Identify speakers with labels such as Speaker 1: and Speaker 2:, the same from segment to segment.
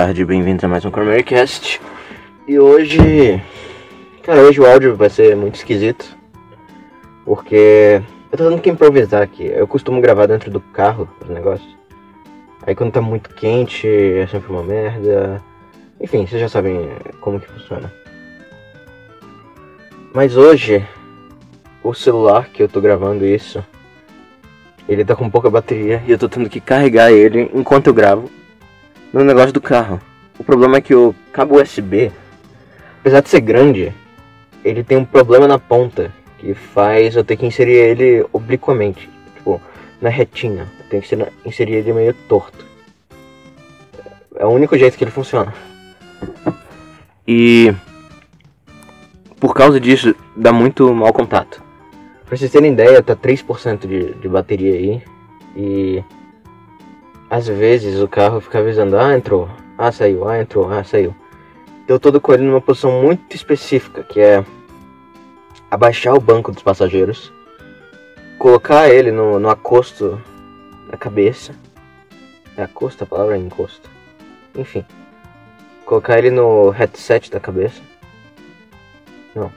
Speaker 1: tarde, bem-vindos a mais um Cast. E hoje. Cara, hoje o áudio vai ser muito esquisito. Porque eu tô tendo que improvisar aqui. Eu costumo gravar dentro do carro os negócios. Aí quando tá muito quente é sempre uma merda. Enfim, vocês já sabem como que funciona. Mas hoje, o celular que eu tô gravando isso, ele tá com pouca bateria e eu tô tendo que carregar ele enquanto eu gravo no negócio do carro. O problema é que o cabo USB, apesar de ser grande, ele tem um problema na ponta que faz eu ter que inserir ele obliquamente, tipo, na retinha. Eu tenho que inserir ele meio torto. É o único jeito que ele funciona. E por causa disso, dá muito mau contato. Pra vocês terem ideia, tá 3% de, de bateria aí. E às vezes o carro fica avisando, ah, entrou, ah, saiu, ah, entrou, ah, saiu. Eu tô com ele numa posição muito específica, que é abaixar o banco dos passageiros, colocar ele no, no acosto da cabeça. É acosto a palavra é encosto. Enfim. Colocar ele no headset da cabeça. Não.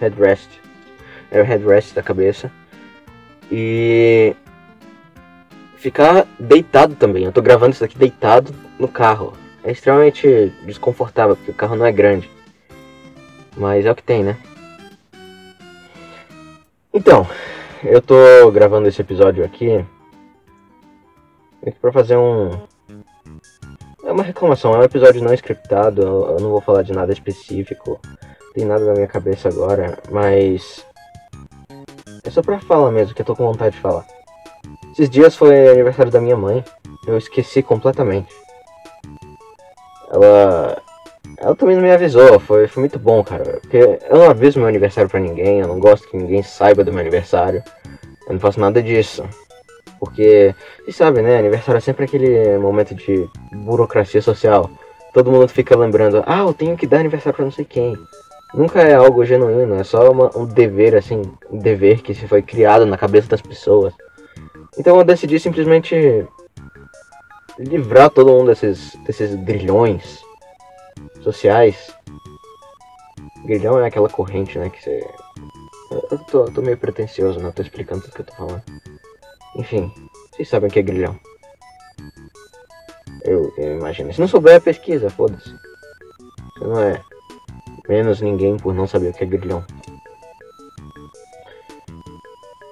Speaker 1: Headrest. É o headrest da cabeça. E ficar deitado também. Eu tô gravando isso aqui deitado no carro. É extremamente desconfortável, porque o carro não é grande. Mas é o que tem, né? Então, eu tô gravando esse episódio aqui para fazer um é uma reclamação, é um episódio não scriptado, eu não vou falar de nada específico, tem nada na minha cabeça agora, mas é só pra falar mesmo que eu tô com vontade de falar. Esses dias foi aniversário da minha mãe. Eu esqueci completamente. Ela. Ela também não me avisou. Foi, foi muito bom, cara. Porque eu não aviso meu aniversário pra ninguém. Eu não gosto que ninguém saiba do meu aniversário. Eu não faço nada disso. Porque, vocês sabem, né? Aniversário é sempre aquele momento de burocracia social. Todo mundo fica lembrando, ah, eu tenho que dar aniversário pra não sei quem. Nunca é algo genuíno, é só uma, um dever, assim, um dever que se foi criado na cabeça das pessoas. Então eu decidi simplesmente livrar todo mundo desses, desses grilhões sociais. Grilhão é aquela corrente, né, que você... Eu tô, tô meio pretencioso, né, tô explicando tudo que eu tô falando. Enfim, vocês sabem o que é grilhão. Eu, eu imagino. Se não souber, pesquisa, foda-se. Você não é menos ninguém por não saber o que é grilhão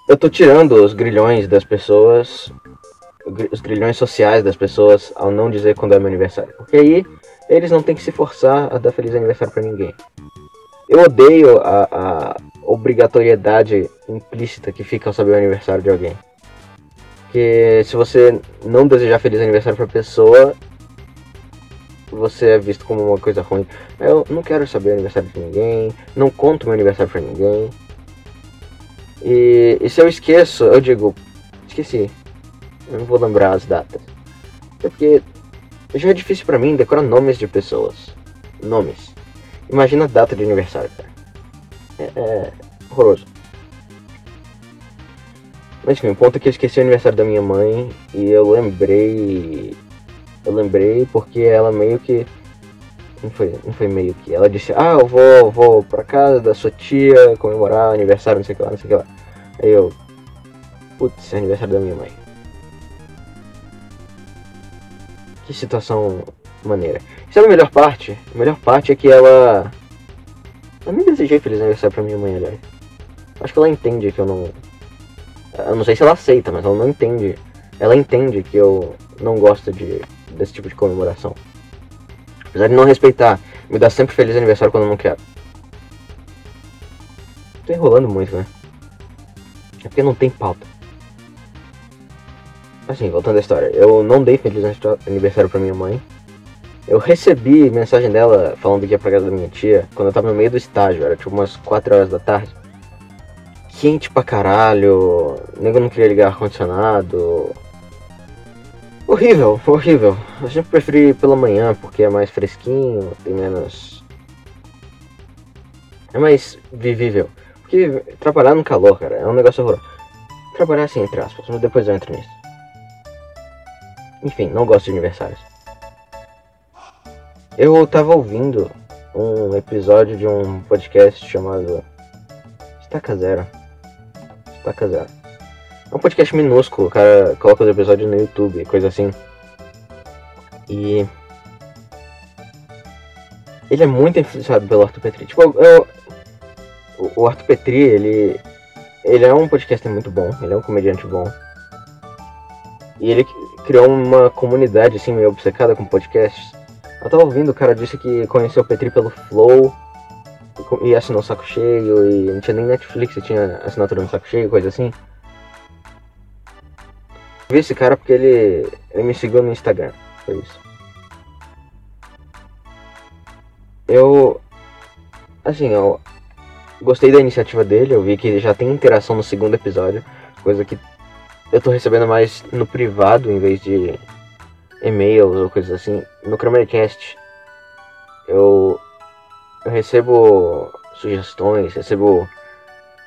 Speaker 1: eu tô tirando os grilhões das pessoas, os grilhões sociais das pessoas ao não dizer quando é meu aniversário. Porque aí eles não têm que se forçar a dar feliz aniversário para ninguém. Eu odeio a, a, obrigatoriedade implícita que fica ao saber o aniversário de alguém. Que se você não desejar feliz aniversário pra pessoa, você é visto como uma coisa ruim. Eu não quero saber o aniversário de ninguém, não conto meu aniversário pra ninguém. E, e se eu esqueço, eu digo, esqueci. Eu não vou lembrar as datas. É porque já é difícil para mim decorar nomes de pessoas. Nomes. Imagina a data de aniversário, cara. É, é horroroso. Mas enfim, o ponto é que eu esqueci o aniversário da minha mãe e eu lembrei. Eu lembrei porque ela meio que. Não foi, não foi meio que. Ela disse, ah, eu vou, vou pra casa da sua tia comemorar aniversário, não sei o que lá, não sei o que lá. Aí eu. Putz, é aniversário da minha mãe. Que situação maneira. Sabe a melhor parte? A melhor parte é que ela. Eu nem desejei feliz aniversário pra minha mãe, aliás. Acho que ela entende que eu não. Eu não sei se ela aceita, mas ela não entende. Ela entende que eu não gosto de, desse tipo de comemoração. Apesar de não respeitar, me dá sempre feliz aniversário quando eu não quero. Tô enrolando muito, né? É porque não tem pauta. Assim, voltando à história. Eu não dei feliz aniversário pra minha mãe. Eu recebi mensagem dela falando que ia pra casa da minha tia quando eu tava no meio do estágio, era tipo umas 4 horas da tarde. Quente pra caralho, nego não queria ligar ar-condicionado. Horrível, horrível. Eu sempre preferi pela manhã porque é mais fresquinho, tem menos. É mais vivível. Porque trabalhar no calor, cara, é um negócio horroroso. Trabalhar assim, entre aspas, mas depois eu entro nisso. Enfim, não gosto de aniversários. Eu tava ouvindo um episódio de um podcast chamado Estaca Zero. Estaca Zero. Um podcast minúsculo, o cara coloca os episódios no YouTube, coisa assim. E. Ele é muito influenciado pelo Arthur Petri. Tipo, eu, o Arthur Petri, ele. Ele é um podcaster muito bom, ele é um comediante bom. E ele criou uma comunidade assim meio obcecada com podcasts. Eu tava ouvindo, o cara disse que conheceu o Petri pelo Flow e assinou o Saco Cheio e não tinha nem Netflix, tinha assinatura no Saco Cheio, coisa assim. Vi esse cara porque ele, ele me seguiu no Instagram, foi isso. Eu. Assim, eu gostei da iniciativa dele, eu vi que já tem interação no segundo episódio, coisa que eu tô recebendo mais no privado em vez de e-mails ou coisas assim. No Kramercast eu, eu recebo sugestões, recebo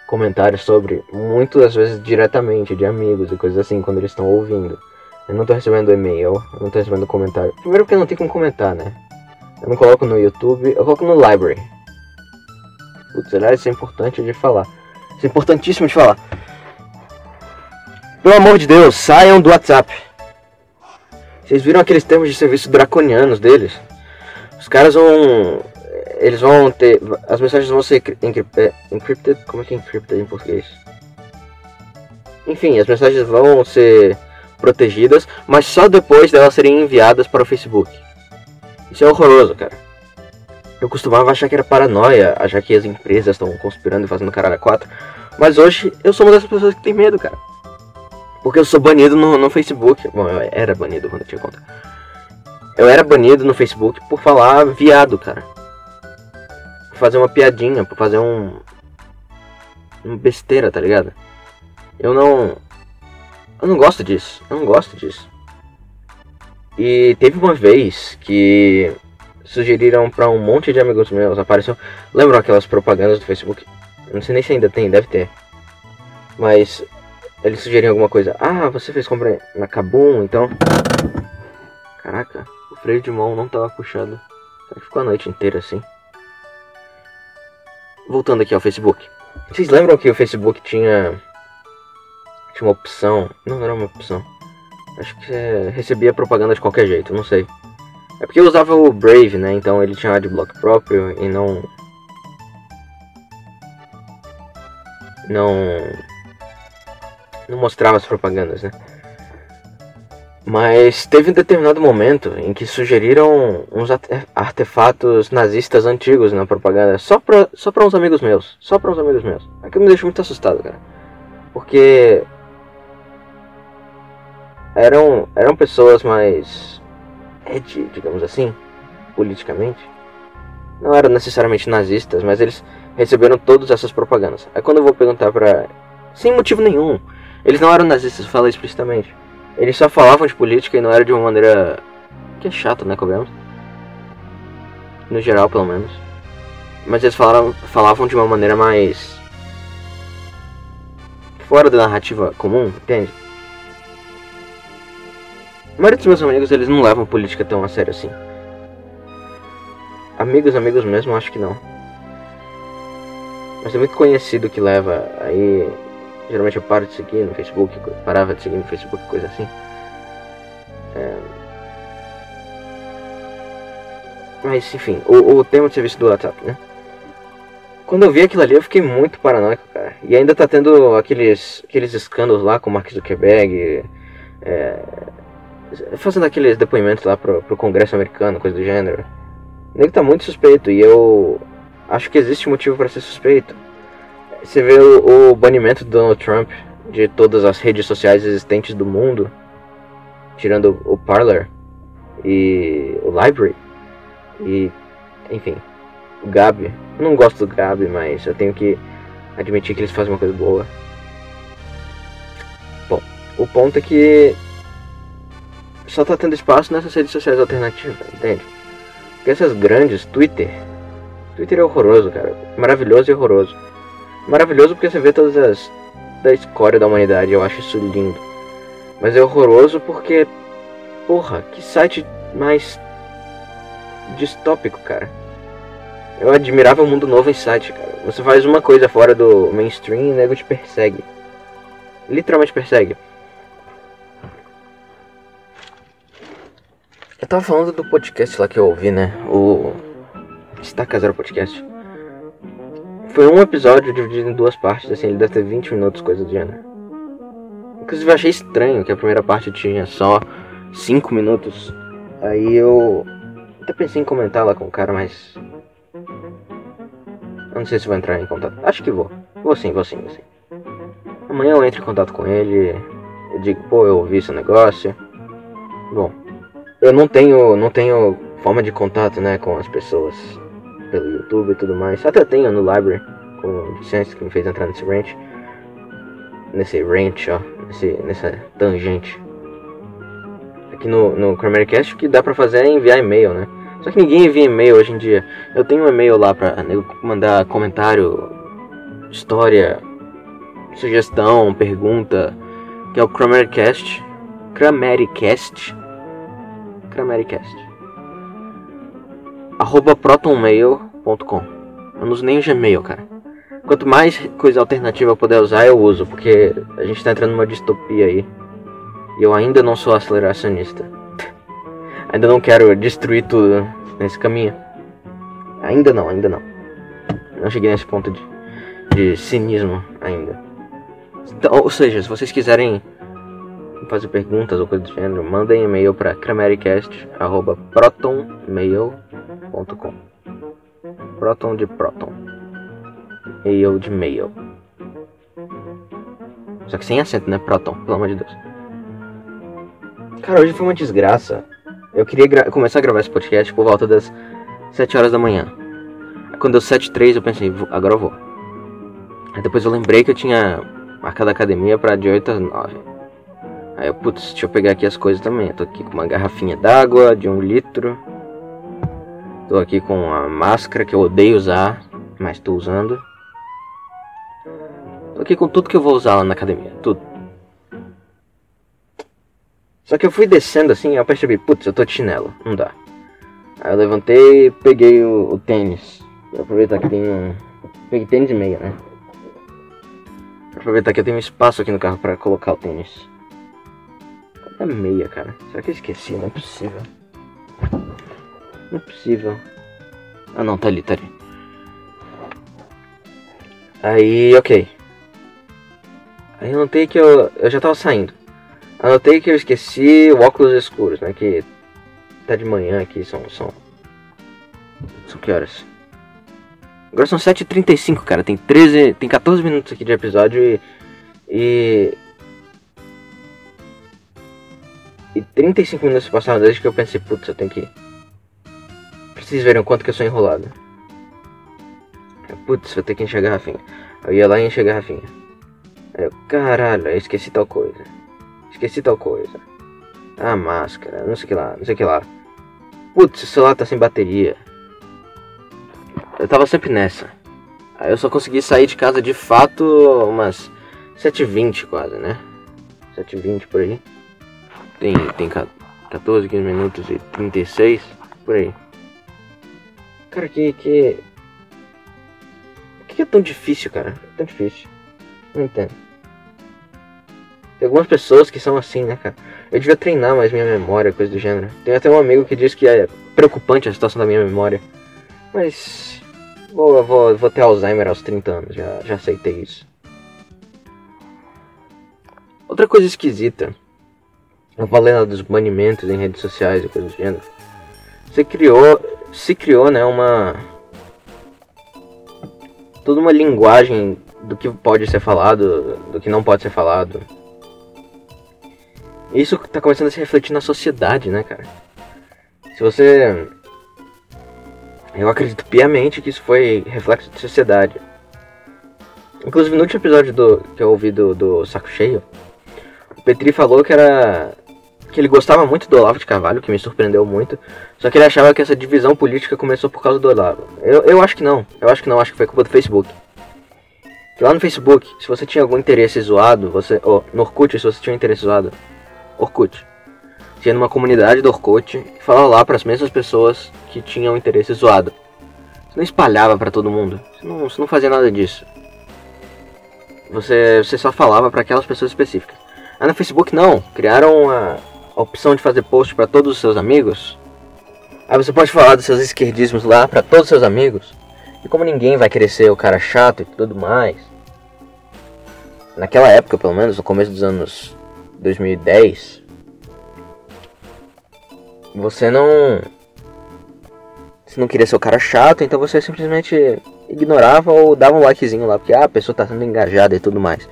Speaker 1: comentários sobre, muitas vezes diretamente de amigos e coisas assim, quando eles estão ouvindo. Eu não tô recebendo e-mail, eu não tô recebendo comentário. Primeiro porque não tem como comentar, né? Eu não coloco no YouTube, eu coloco no library. Putz, aliás, isso é importante de falar. Isso é importantíssimo de falar. Pelo amor de Deus, saiam do WhatsApp. Vocês viram aqueles termos de serviço draconianos deles? Os caras vão eles vão ter. As mensagens vão ser é, encrypted. Como é que é encrypted em português? Enfim, as mensagens vão ser protegidas, mas só depois delas serem enviadas para o Facebook. Isso é horroroso, cara. Eu costumava achar que era paranoia, achar que as empresas estão conspirando e fazendo caralho a quatro. Mas hoje eu sou uma dessas pessoas que tem medo, cara. Porque eu sou banido no, no Facebook. Bom, eu era banido quando eu tinha conta. Eu era banido no Facebook por falar viado, cara fazer uma piadinha, pra fazer um. Uma besteira, tá ligado? Eu não. Eu não gosto disso. Eu não gosto disso. E teve uma vez que sugeriram para um monte de amigos meus, apareceu. Lembram aquelas propagandas do Facebook? Não sei nem se ainda tem, deve ter. Mas eles sugeriram alguma coisa. Ah, você fez compra na Kabum, então. Caraca, o freio de mão não tava puxado. Será que ficou a noite inteira assim? Voltando aqui ao Facebook. Vocês lembram que o Facebook tinha tinha uma opção? Não, não era uma opção. Acho que é, recebia propaganda de qualquer jeito, não sei. É porque eu usava o Brave, né? Então ele tinha adblock próprio e não não não mostrava as propagandas, né? Mas teve um determinado momento em que sugeriram uns artefatos nazistas antigos na propaganda, só pra, só pra uns amigos meus. Só pra uns amigos meus. Aquilo me deixou muito assustado, cara. Porque. Eram, eram pessoas mais. Ed, digamos assim, politicamente. Não eram necessariamente nazistas, mas eles receberam todas essas propagandas. Aí quando eu vou perguntar pra. Sem motivo nenhum. Eles não eram nazistas, fala explicitamente. Eles só falavam de política e não era de uma maneira. que é chato, né, Cobramos? No geral, pelo menos. Mas eles falaram, falavam de uma maneira mais. fora da narrativa comum, entende? A maioria dos meus amigos eles não levam política tão a sério assim. Amigos, amigos mesmo, acho que não. Mas é muito conhecido que leva aí Geralmente eu paro de seguir no Facebook, parava de seguir no Facebook, coisa assim. É... Mas enfim, o, o tema de serviço do WhatsApp, né? Quando eu vi aquilo ali eu fiquei muito paranoico, cara. E ainda tá tendo aqueles, aqueles escândalos lá com o Mark Zuckerberg. É, fazendo aqueles depoimentos lá pro, pro Congresso americano, coisa do gênero. O nego tá muito suspeito e eu acho que existe motivo para ser suspeito. Você vê o, o banimento do Donald Trump de todas as redes sociais existentes do mundo, tirando o Parler e o Library e enfim, o Gabi. Eu não gosto do Gabi, mas eu tenho que admitir que eles fazem uma coisa boa. Bom, o ponto é que só tá tendo espaço nessas redes sociais alternativas, entende? Porque essas grandes, Twitter, Twitter é horroroso, cara, maravilhoso e horroroso. Maravilhoso porque você vê todas as da escória da humanidade, eu acho isso lindo. Mas é horroroso porque, porra, que site mais distópico, cara. Eu admirava o mundo novo em site, cara. Você faz uma coisa fora do mainstream e o nego te persegue. Literalmente persegue. Eu tava falando do podcast lá que eu ouvi, né? O. Estaca Zero Podcast. Foi um episódio dividido em duas partes, assim, ele deve ter 20 minutos, coisa do gênero. Inclusive eu achei estranho que a primeira parte tinha só 5 minutos. Aí eu até pensei em comentar lá com o cara, mas. Eu não sei se vou entrar em contato. Acho que vou. Vou sim, vou sim, vou sim. Amanhã eu entro em contato com ele. Eu digo, pô, eu ouvi esse negócio. Bom, eu não tenho, não tenho forma de contato, né, com as pessoas pelo YouTube e tudo mais. Até tenho no library com o Vicente que me fez entrar nesse ranch. Nesse ranch, ó. Nesse, nessa tangente. Aqui no, no Cast o que dá pra fazer é enviar e-mail, né? Só que ninguém envia e-mail hoje em dia. Eu tenho um e-mail lá pra mandar comentário, história, sugestão, pergunta, que é o Cramericast. Cramericast. Cramericast. Arroba protonmail.com. Eu não uso nem o Gmail, cara. Quanto mais coisa alternativa eu puder usar, eu uso, porque a gente tá entrando numa distopia aí. E eu ainda não sou aceleracionista. ainda não quero destruir tudo nesse caminho. Ainda não, ainda não. Não cheguei nesse ponto de, de cinismo ainda. Então, ou seja, se vocês quiserem fazer perguntas ou coisa do gênero, mandem e-mail para cramericast.protonmail.com Proton de Proton. Mail de mail. Só que sem acento, né? Proton, pelo amor de Deus. Cara, hoje foi uma desgraça. Eu queria começar a gravar esse podcast por volta das 7 horas da manhã. Quando deu 7 3 eu pensei, agora eu vou. Aí depois eu lembrei que eu tinha marcado a academia para de 8 às 9. Aí eu, putz, deixa eu pegar aqui as coisas também. Eu tô aqui com uma garrafinha d'água de um litro. Tô aqui com a máscara que eu odeio usar, mas tô usando. Tô aqui com tudo que eu vou usar lá na academia, tudo. Só que eu fui descendo assim, eu percebi, putz, eu tô de chinelo, não dá. Aí eu levantei e peguei o, o tênis. Vou aproveitar que tem um. Peguei tênis e meia, né? Vou aproveitar que eu tenho espaço aqui no carro pra colocar o tênis. A meia, cara? Será que eu esqueci? Não é possível. Não é possível. Ah não, tá ali, tá ali. Aí, ok. Aí eu notei que eu, eu já tava saindo. Anotei que eu esqueci o óculos escuros, né? Que tá de manhã aqui, são. São, são que horas? Agora são 7h35, cara. Tem 13. Tem 14 minutos aqui de episódio e. E. E 35 minutos passaram desde que eu pensei, putz, eu tenho que ir. Vocês verem o quanto que eu sou enrolado. Putz, vou ter que encher a garrafinha. Eu ia lá e encher a garrafinha. Aí eu, caralho, eu esqueci tal coisa. Esqueci tal coisa. Ah, máscara, não sei o que lá, não sei o que lá. Putz, o celular tá sem bateria. Eu tava sempre nessa. Aí eu só consegui sair de casa de fato umas 7h20 quase, né? 7h20 por aí. Tem, tem 14, 15 minutos e 36 por aí. Cara, que. que. Que é tão difícil, cara? É tão difícil. Não entendo. Tem algumas pessoas que são assim, né, cara? Eu devia treinar mais minha memória, coisa do gênero. Tem até um amigo que diz que é preocupante a situação da minha memória. Mas. Vou, vou, vou ter Alzheimer aos 30 anos, já, já aceitei isso. Outra coisa esquisita. Lá dos banimentos em redes sociais e coisa do gênero. Você criou. Se criou, né, uma. Toda uma linguagem do que pode ser falado, do que não pode ser falado isso tá começando a se refletir na sociedade, né, cara? Se você. Eu acredito piamente que isso foi reflexo de sociedade. Inclusive no último episódio do, que eu ouvi do, do Saco Cheio, o Petri falou que era. Que ele gostava muito do Olavo de Carvalho, que me surpreendeu muito. Só que ele achava que essa divisão política começou por causa do Olavo. Eu, eu acho que não. Eu acho que não, acho que foi culpa do Facebook. Que lá no Facebook, se você tinha algum interesse zoado, você. Ou no Orkut, se você tinha um interesse zoado, Orkut. ia numa comunidade do Orkut e falava lá para as mesmas pessoas que tinham interesse zoado. Você não espalhava para todo mundo. Você não, você não fazia nada disso. Você, você só falava para aquelas pessoas específicas. Aí no Facebook não. Criaram a, a opção de fazer post para todos os seus amigos. Aí você pode falar dos seus esquerdismos lá para todos os seus amigos. E como ninguém vai querer ser o cara chato e tudo mais. Naquela época, pelo menos, no começo dos anos 2010, você não. Você não queria ser o cara chato, então você simplesmente ignorava ou dava um likezinho lá, porque ah, a pessoa tá sendo engajada e tudo mais.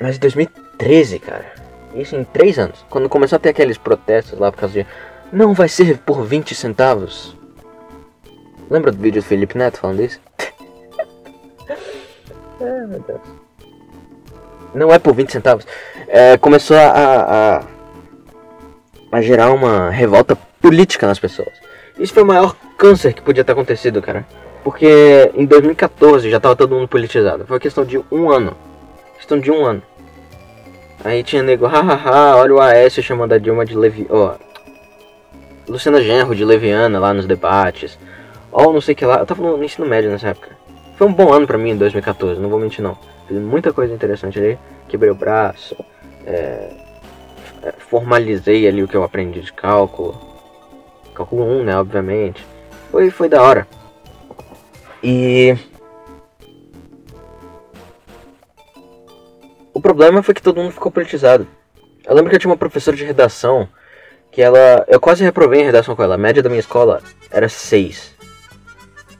Speaker 1: Mas em 2013, cara, isso em 3 anos, quando começou a ter aqueles protestos lá por causa de não vai ser por 20 centavos. Lembra do vídeo do Felipe Neto falando isso? é, meu Deus. Não é por 20 centavos. É, começou a, a a gerar uma revolta política nas pessoas. Isso foi o maior câncer que podia ter acontecido, cara. Porque em 2014 já tava todo mundo politizado. Foi questão de um ano. Questão de um ano. Aí tinha nego, hahaha, olha o Aécio chamando a Dilma de Levi... Ó, oh, Luciana Genro de Leviana lá nos debates. Ó, oh, não sei o que lá. Eu tava no ensino médio nessa época. Foi um bom ano pra mim em 2014, não vou mentir não. Fiz muita coisa interessante ali. Quebrei o braço. É formalizei ali o que eu aprendi de cálculo. Cálculo 1, né, obviamente. Foi, foi da hora. E... O problema foi que todo mundo ficou politizado. Eu lembro que eu tinha uma professora de redação que ela... Eu quase reprovei em redação com ela. A média da minha escola era 6.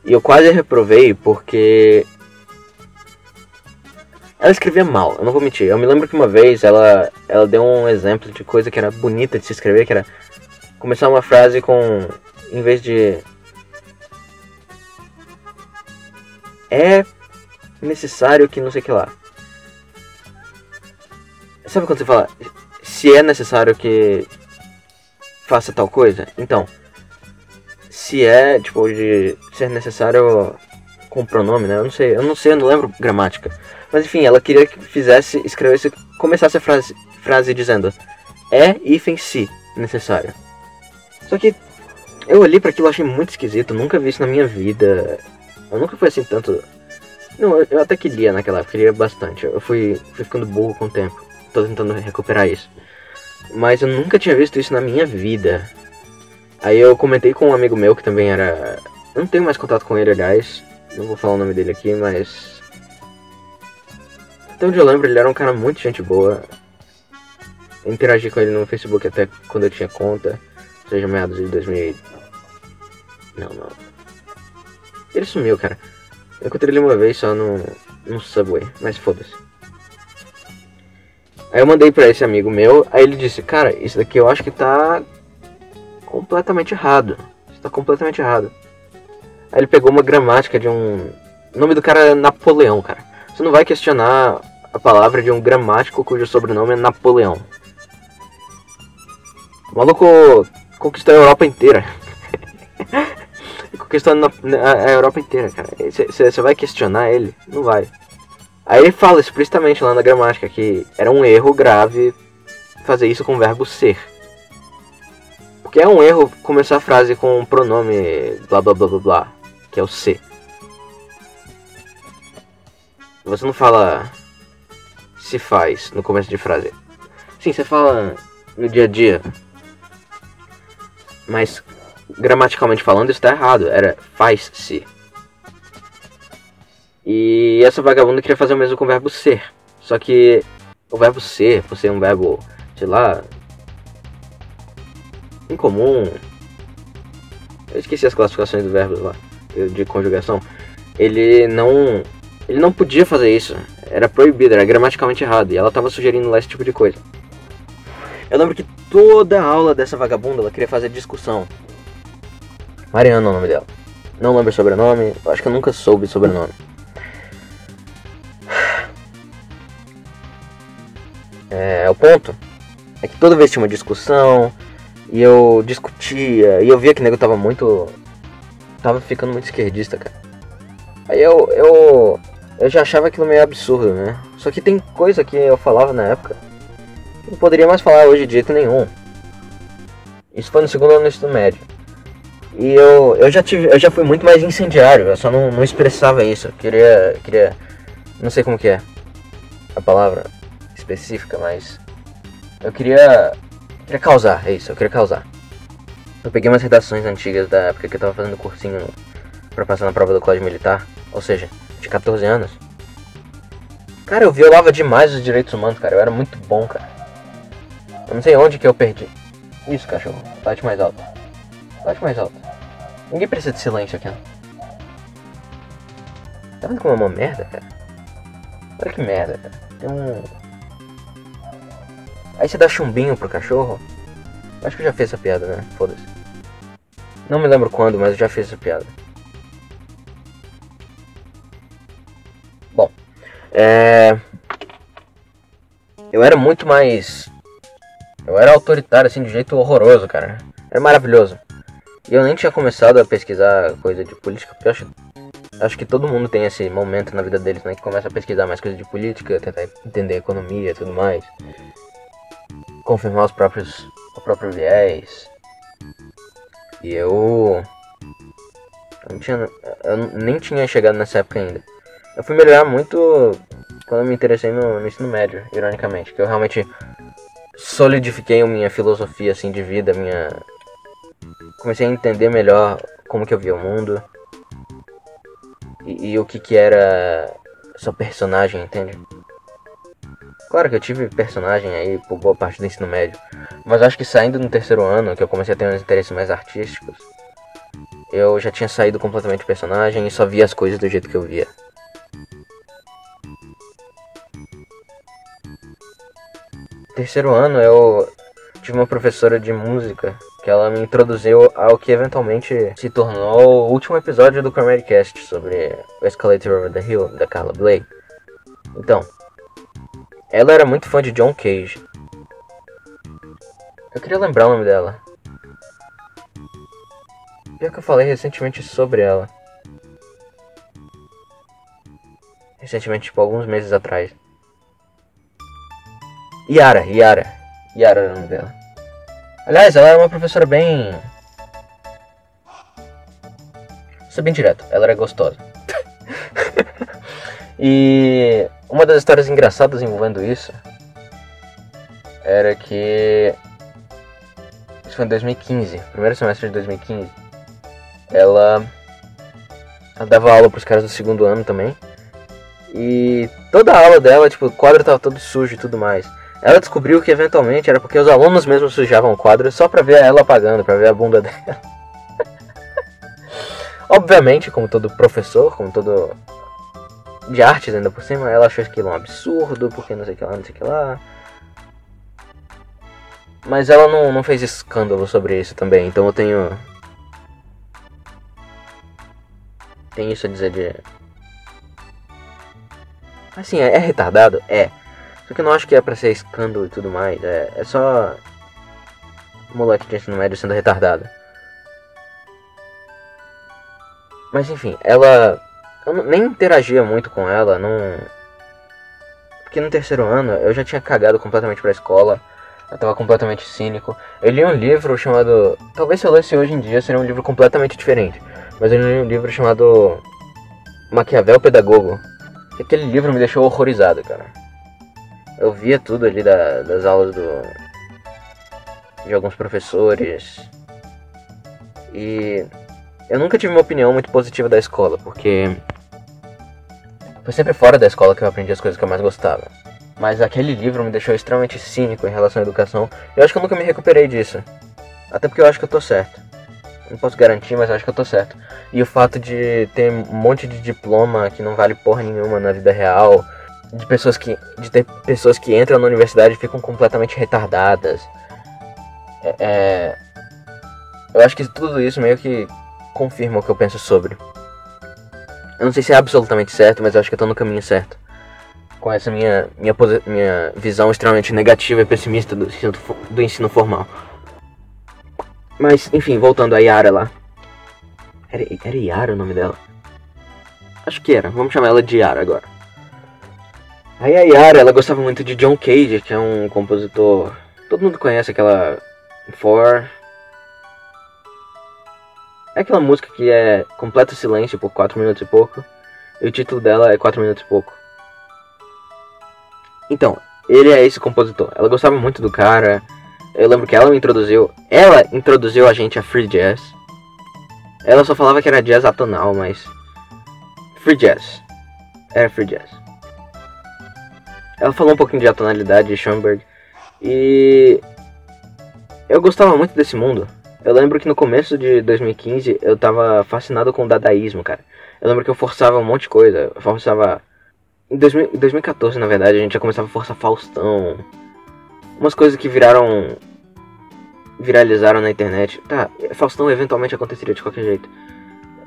Speaker 1: E eu quase reprovei porque ela escrevia mal, eu não vou mentir. Eu me lembro que uma vez ela, ela deu um exemplo de coisa que era bonita de se escrever, que era começar uma frase com. em vez de. É necessário que não sei o que lá. Sabe quando você fala se é necessário que faça tal coisa? Então, se é, tipo, de ser necessário com pronome, né? Eu não sei, eu não sei, eu não lembro gramática. Mas enfim, ela queria que fizesse, escrevesse, começasse a frase, frase dizendo é hífen se necessário. Só que eu olhei para aquilo achei muito esquisito, nunca vi isso na minha vida. Eu nunca fui assim tanto. Não, eu, até que lia naquela época, lia bastante. Eu fui, fui ficando burro com o tempo. Tô tentando recuperar isso. Mas eu nunca tinha visto isso na minha vida. Aí eu comentei com um amigo meu que também era. Eu não tenho mais contato com ele, aliás. Não vou falar o nome dele aqui, mas até onde eu lembro, ele era um cara muito gente boa. Eu interagi com ele no Facebook até quando eu tinha conta, seja meados de 2000. Não, não. Ele sumiu, cara. Eu encontrei ele uma vez só no, no Subway, mas foda-se. Aí eu mandei pra esse amigo meu, aí ele disse, cara, isso daqui eu acho que tá completamente errado. Isso tá completamente errado. Aí ele pegou uma gramática de um. O nome do cara é Napoleão, cara. Você não vai questionar a palavra de um gramático cujo sobrenome é Napoleão. O maluco conquistou a Europa inteira. conquistou a Europa inteira, cara. Você vai questionar ele? Não vai. Aí ele fala explicitamente lá na gramática que era um erro grave fazer isso com o verbo ser. Porque é um erro começar a frase com um pronome blá blá blá blá blá, que é o ser. Você não fala se faz no começo de frase. Sim, você fala no dia a dia. Mas gramaticalmente falando isso tá errado. Era faz-se. E essa vagabunda queria fazer o mesmo com o verbo ser. Só que o verbo ser, por ser um verbo, sei lá, incomum. Eu esqueci as classificações do verbo lá, de conjugação. Ele não ele não podia fazer isso. Era proibido, era gramaticalmente errado. E ela tava sugerindo lá esse tipo de coisa. Eu lembro que toda a aula dessa vagabunda ela queria fazer discussão. Mariana é o nome dela. Não lembro o sobrenome. Acho que eu nunca soube o sobrenome. É, o ponto é que toda vez tinha uma discussão e eu discutia e eu via que o nego tava muito. tava ficando muito esquerdista, cara. Aí eu, eu eu já achava aquilo meio absurdo, né? Só que tem coisa que eu falava na época que não poderia mais falar hoje de jeito nenhum. Isso foi no segundo ano do ensino médio. E eu, eu já tive. Eu já fui muito mais incendiário, eu só não, não expressava isso. Eu queria. queria. Não sei como que é a palavra específica, mas. Eu queria. Queria causar, é isso, eu queria causar. Eu peguei umas redações antigas da época que eu tava fazendo cursinho pra passar na prova do colégio militar, ou seja, de 14 anos. Cara, eu violava demais os direitos humanos, cara. Eu era muito bom, cara. Eu não sei onde que eu perdi. Isso, cachorro. Bate mais alto. Bate mais alto. Ninguém precisa de silêncio aqui, não. Tá vendo como é uma merda, cara? Olha que merda, cara. Tem um. Aí você dá chumbinho pro cachorro. Acho que eu já fiz essa piada, né? Foda-se. Não me lembro quando, mas eu já fiz essa piada. Bom, é. Eu era muito mais. Eu era autoritário, assim, de jeito horroroso, cara. Era maravilhoso. E eu nem tinha começado a pesquisar coisa de política, porque eu acho, acho que todo mundo tem esse momento na vida deles, né? Que começa a pesquisar mais coisa de política, tentar entender economia e tudo mais. Confirmar os próprios, o próprio viés. E eu. Eu, tinha, eu nem tinha chegado nessa época ainda. Eu fui melhorar muito quando me interessei no, no ensino médio, ironicamente. Que eu realmente solidifiquei a minha filosofia assim de vida, minha comecei a entender melhor como que eu via o mundo e, e o que que era sua personagem, entende? Claro que eu tive personagem aí por boa parte do ensino médio, mas acho que saindo no terceiro ano, que eu comecei a ter uns interesses mais artísticos, eu já tinha saído completamente personagem e só via as coisas do jeito que eu via. Terceiro ano eu tive uma professora de música que ela me introduziu ao que eventualmente se tornou o último episódio do Cast sobre o Escalator Over the Hill, da Carla Blake. Então, ela era muito fã de John Cage. Eu queria lembrar o nome dela. Pior que eu falei recentemente sobre ela. Recentemente, tipo, alguns meses atrás. Yara, Yara. Yara era o nome dela. Aliás, ela era uma professora bem. Vou ser bem direto, ela era gostosa. E uma das histórias engraçadas envolvendo isso era que. Isso foi em 2015, primeiro semestre de 2015. Ela. Ela dava aula pros caras do segundo ano também. E toda a aula dela, tipo, o quadro tava todo sujo e tudo mais. Ela descobriu que eventualmente era porque os alunos mesmos sujavam o quadro só pra ver ela apagando, pra ver a bunda dela. Obviamente, como todo professor, como todo de artes ainda por cima, ela achou aquilo um absurdo, porque não sei o que lá, não sei o que lá. Mas ela não, não fez escândalo sobre isso também, então eu tenho. Tem isso a dizer de. Assim, é, é retardado? É. Só que eu não acho que é pra ser escândalo e tudo mais. É, é só. Moleque de ensino médio sendo retardado. Mas enfim, ela. Eu nem interagia muito com ela, não. Porque no terceiro ano eu já tinha cagado completamente pra escola. Eu tava completamente cínico. Eu li um livro chamado. Talvez se eu lesse hoje em dia seria um livro completamente diferente. Mas eu li um livro chamado. Maquiavel Pedagogo. E aquele livro me deixou horrorizado, cara. Eu via tudo ali da, das aulas do, de alguns professores. E eu nunca tive uma opinião muito positiva da escola, porque foi sempre fora da escola que eu aprendi as coisas que eu mais gostava. Mas aquele livro me deixou extremamente cínico em relação à educação. Eu acho que eu nunca me recuperei disso. Até porque eu acho que eu tô certo. Não posso garantir, mas acho que eu tô certo. E o fato de ter um monte de diploma que não vale porra nenhuma na vida real, de pessoas que de ter pessoas que entram na universidade e ficam completamente retardadas. É, é, eu acho que tudo isso meio que confirma o que eu penso sobre. Eu não sei se é absolutamente certo, mas eu acho que eu tô no caminho certo. Com essa minha, minha, minha visão extremamente negativa e pessimista do ensino, do ensino formal. Mas, enfim, voltando a Yara lá. Era, era Yara o nome dela? Acho que era. Vamos chamar ela de Yara agora. Aí a Yara, ela gostava muito de John Cage, que é um compositor. Todo mundo conhece aquela For É aquela música que é completo silêncio por 4 minutos e pouco. E o título dela é 4 minutos e pouco. Então, ele é esse compositor. Ela gostava muito do cara. Eu lembro que ela me introduziu. Ela introduziu a gente a free jazz. Ela só falava que era jazz atonal, mas. Free jazz. Era free jazz. Ela falou um pouquinho de atonalidade de Schoenberg. E. Eu gostava muito desse mundo. Eu lembro que no começo de 2015 eu tava fascinado com o dadaísmo, cara. Eu lembro que eu forçava um monte de coisa. Eu forçava. Em 2014, na verdade, a gente já começava a forçar Faustão. Umas coisas que viraram. viralizaram na internet. Tá, Faustão eventualmente aconteceria de qualquer jeito.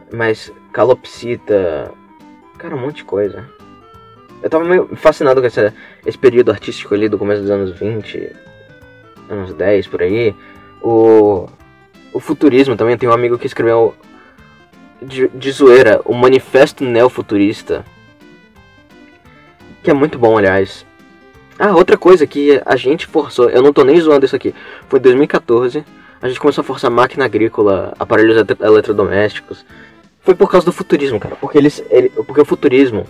Speaker 1: Mas calopsita. Cara, um monte de coisa. Eu tava meio fascinado com esse período artístico ali do começo dos anos 20, anos 10 por aí. O, o futurismo também. Tem um amigo que escreveu de, de zoeira o Manifesto Neofuturista. Que é muito bom, aliás. Ah, outra coisa que a gente forçou, eu não tô nem zoando isso aqui, foi em 2014, a gente começou a forçar máquina agrícola, aparelhos eletrodomésticos. Foi por causa do futurismo, cara, porque eles, ele, porque o futurismo,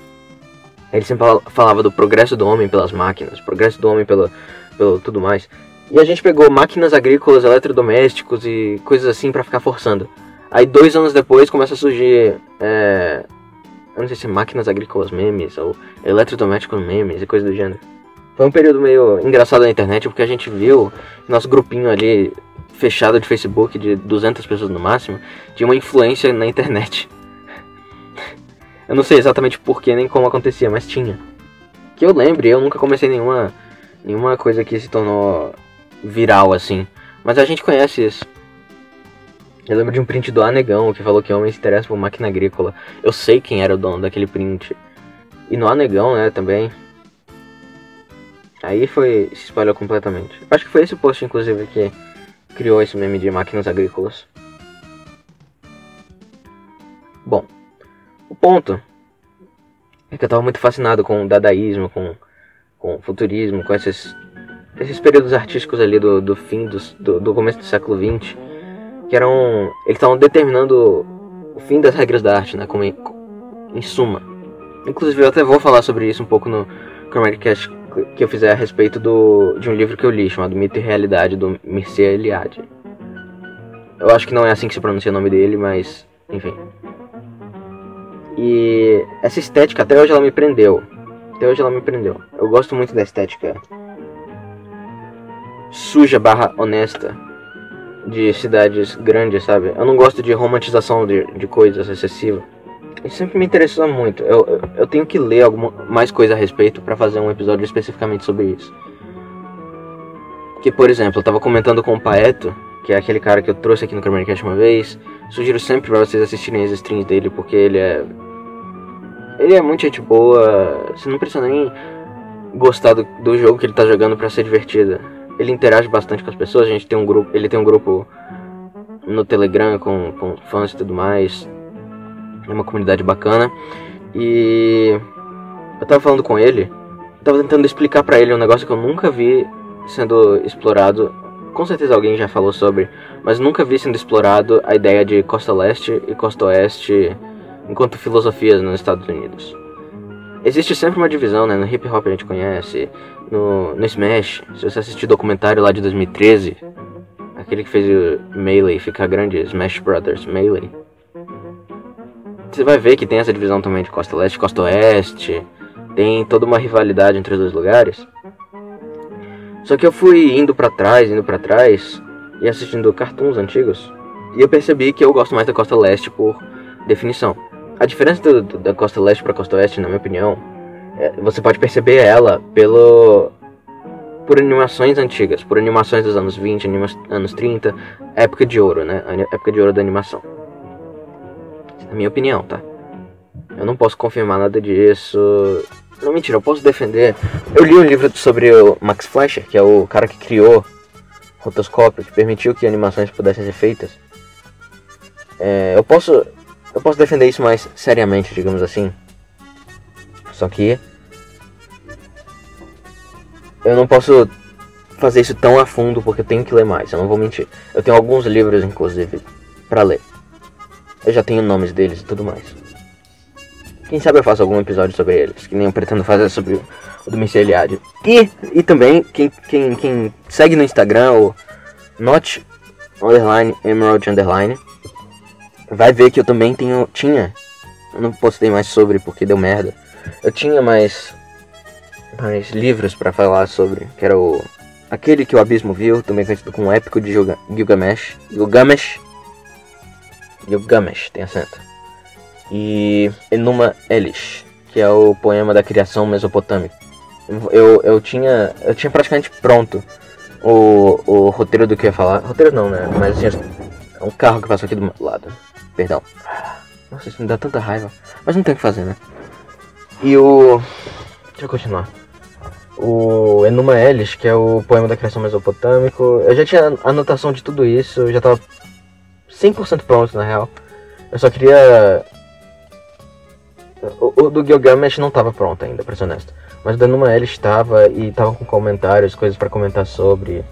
Speaker 1: ele sempre falava do progresso do homem pelas máquinas, progresso do homem pelo, pelo tudo mais. E a gente pegou máquinas agrícolas, eletrodomésticos e coisas assim para ficar forçando. Aí dois anos depois começa a surgir é, eu não sei se é máquinas agrícolas memes ou eletrodomésticos memes e coisa do gênero. Foi um período meio engraçado na internet porque a gente viu nosso grupinho ali fechado de Facebook de 200 pessoas no máximo tinha uma influência na internet. Eu não sei exatamente porquê nem como acontecia, mas tinha. Que eu lembre, eu nunca comecei nenhuma nenhuma coisa que se tornou viral assim. Mas a gente conhece isso. Eu lembro de um print do Anegão que falou que homem se interessa por máquina agrícola. Eu sei quem era o dono daquele print. E no Anegão, né, também. Aí foi. se espalhou completamente. Acho que foi esse post, inclusive, que criou esse meme de máquinas agrícolas. Bom, o ponto é que eu tava muito fascinado com o dadaísmo, com, com o futurismo, com esses, esses períodos artísticos ali do, do fim dos, do, do começo do século XX que eram. Eles estavam determinando o fim das regras da arte, né? Como em, em suma. Inclusive eu até vou falar sobre isso um pouco no Cast que eu fizer a respeito do, de um livro que eu li, chamado Mito e Realidade, do Mircea Eliade. Eu acho que não é assim que se pronuncia o nome dele, mas enfim. E essa estética até hoje ela me prendeu. Até hoje ela me prendeu. Eu gosto muito da estética suja barra honesta de cidades grandes, sabe? Eu não gosto de romantização de, de coisas excessiva. Isso sempre me interessou muito. Eu, eu, eu tenho que ler alguma, mais coisa a respeito para fazer um episódio especificamente sobre isso. Que, por exemplo, eu tava comentando com o Paeto, que é aquele cara que eu trouxe aqui no Camericast uma vez. Sugiro sempre para vocês assistirem as streams dele, porque ele é. Ele é muito gente boa. Você não precisa nem gostar do, do jogo que ele tá jogando para ser divertido ele interage bastante com as pessoas. A gente tem um grupo, ele tem um grupo no Telegram com, com fãs e tudo mais. É uma comunidade bacana. E eu tava falando com ele, tava tentando explicar para ele um negócio que eu nunca vi sendo explorado. Com certeza alguém já falou sobre, mas nunca vi sendo explorado a ideia de costa leste e costa oeste enquanto filosofias nos Estados Unidos. Existe sempre uma divisão, né? No hip hop a gente conhece, no, no Smash, se você assistir o documentário lá de 2013, aquele que fez o Melee ficar grande, Smash Brothers Melee, você vai ver que tem essa divisão também de costa leste e costa oeste, tem toda uma rivalidade entre os dois lugares. Só que eu fui indo para trás, indo para trás e assistindo cartoons antigos, e eu percebi que eu gosto mais da costa leste por definição. A diferença do, do, da costa leste para costa oeste, na minha opinião, é, você pode perceber ela pelo por animações antigas, por animações dos anos 20, anima, anos 30, época de ouro, né? Época de ouro da animação. Na minha opinião, tá? Eu não posso confirmar nada disso. Não, mentira, eu posso defender. Eu li um livro sobre o Max Fleischer, que é o cara que criou rotoscópio, que permitiu que animações pudessem ser feitas. É, eu posso eu posso defender isso mais seriamente, digamos assim. Só que eu não posso fazer isso tão a fundo porque eu tenho que ler mais, eu não vou mentir. Eu tenho alguns livros, inclusive, para ler. eu já tenho nomes deles e tudo mais. Quem sabe eu faço algum episódio sobre eles, que nem eu pretendo fazer sobre o, o do Mr. Eliade. E, e também, quem, quem, quem segue no Instagram, o Not Underline Emerald Underline, vai ver que eu também tenho, tinha, eu não postei mais sobre porque deu merda. Eu tinha mais, mais livros para falar sobre, que era o aquele que o Abismo viu, também conhecido como Épico de Gilgamesh, Gilgamesh, Gilgamesh tem acento e Enuma Elish, que é o poema da criação mesopotâmica. Eu, eu, tinha, eu tinha praticamente pronto o, o roteiro do que eu ia falar. Roteiro não, né? Mas assim, é um carro que passou aqui do lado. Perdão. Nossa, isso me dá tanta raiva. Mas não tem o que fazer, né? E o. Deixa eu continuar. O Enuma Elish, que é o poema da criação mesopotâmico. Eu já tinha anotação de tudo isso, eu já tava 100% pronto na real. Eu só queria o, o do Gilgamesh não estava pronto ainda, pra ser honesto. Mas o da Numa L estava e estava com comentários, coisas para comentar sobre.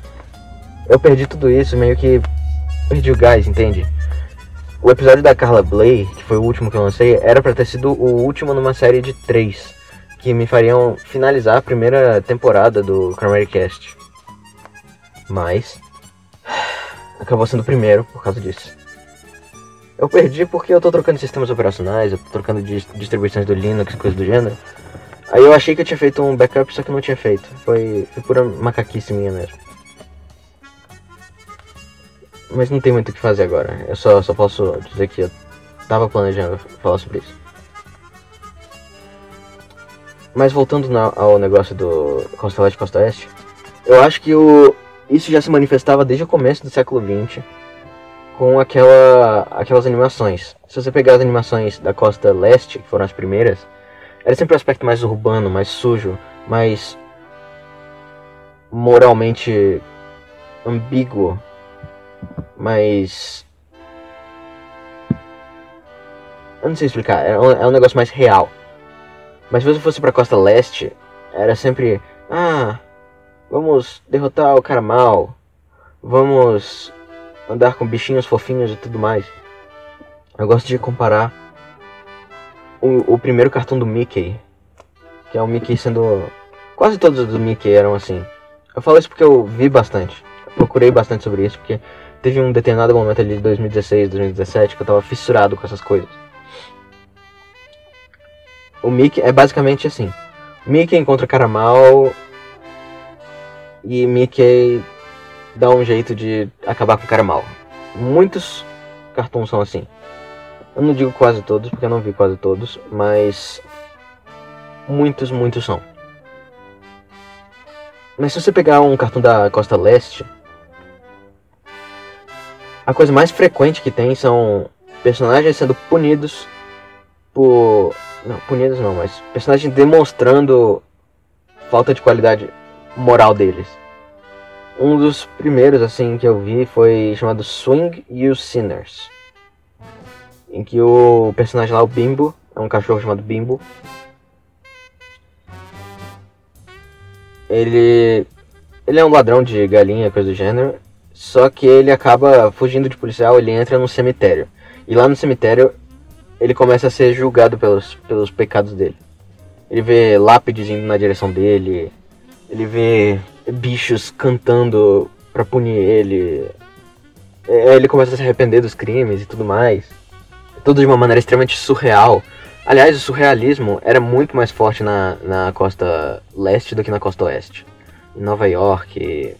Speaker 1: Eu perdi tudo isso, meio que perdi o gás, entende? O episódio da Carla Bley, que foi o último que eu lancei, era para ter sido o último numa série de três, que me fariam finalizar a primeira temporada do Cast. Mas acabou sendo o primeiro por causa disso. Eu perdi porque eu tô trocando sistemas operacionais, eu tô trocando distribuições do Linux coisas do gênero. Aí eu achei que eu tinha feito um backup, só que não tinha feito. Foi, foi pura macaquice minha mesmo. Mas não tem muito o que fazer agora. Eu só, só posso dizer que eu tava planejando falar sobre isso. Mas voltando na, ao negócio do Costa Leste Costa Oeste, eu acho que o, isso já se manifestava desde o começo do século XX com aquela, aquelas animações. Se você pegar as animações da costa leste, que foram as primeiras, era sempre um aspecto mais urbano, mais sujo, mais moralmente ambíguo, mais. Eu não sei explicar, é um, é um negócio mais real. Mas se você fosse pra costa leste, era sempre. Ah, vamos derrotar o cara mal. Vamos andar com bichinhos fofinhos e tudo mais. Eu gosto de comparar o, o primeiro cartão do Mickey, que é o Mickey sendo. Quase todos os do Mickey eram assim. Eu falo isso porque eu vi bastante. Eu procurei bastante sobre isso, porque teve um determinado momento ali de 2016, 2017 que eu tava fissurado com essas coisas. O Mickey é basicamente assim. Mickey encontra cara mal e Mickey dá um jeito de acabar com o cara mal. Muitos cartões são assim. Eu não digo quase todos, porque eu não vi quase todos, mas muitos, muitos são. Mas se você pegar um cartão da Costa Leste, a coisa mais frequente que tem são personagens sendo punidos por. Não, punidos não, mas personagens demonstrando falta de qualidade moral deles. Um dos primeiros assim que eu vi foi chamado Swing You Sinners. Em que o personagem lá, o Bimbo, é um cachorro chamado Bimbo. Ele ele é um ladrão de galinha, coisa do gênero. Só que ele acaba fugindo de policial, ele entra num cemitério. E lá no cemitério ele começa a ser julgado pelos, pelos pecados dele. Ele vê lápides indo na direção dele. Ele vê bichos cantando pra punir ele. É, ele começa a se arrepender dos crimes e tudo mais. Tudo de uma maneira extremamente surreal. Aliás, o surrealismo era muito mais forte na, na costa leste do que na costa oeste. Em Nova York,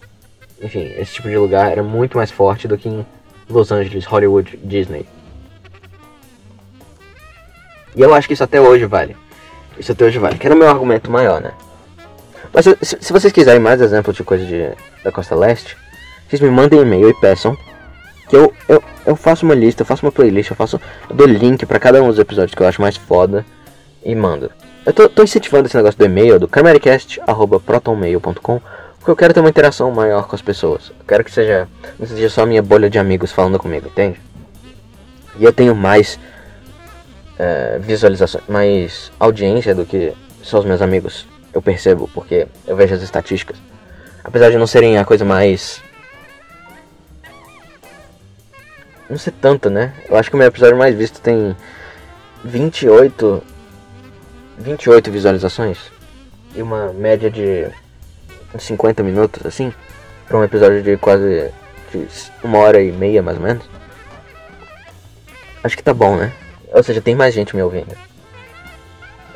Speaker 1: enfim, esse tipo de lugar era muito mais forte do que em Los Angeles, Hollywood, Disney. E eu acho que isso até hoje vale. Isso até hoje vale. Que era o meu argumento maior, né? Mas se, se, vocês quiserem mais exemplos de coisa de, da Costa Leste, vocês me mandem e-mail e peçam. Que eu, eu, eu faço uma lista, eu faço uma playlist, eu faço. Eu dou link para cada um dos episódios que eu acho mais foda e mando. Eu tô, tô incentivando esse negócio do e-mail, do camericast.protonmail.com, porque eu quero ter uma interação maior com as pessoas. Eu quero que seja. Não seja só a minha bolha de amigos falando comigo, entende? E eu tenho mais é, visualizações, mais audiência do que só os meus amigos eu percebo, porque eu vejo as estatísticas. Apesar de não serem a coisa mais. não sei tanto, né? Eu acho que o meu episódio mais visto tem 28 28 visualizações e uma média de 50 minutos assim, para um episódio de quase de uma hora e meia mais ou menos. Acho que tá bom, né? Ou seja, tem mais gente me ouvindo.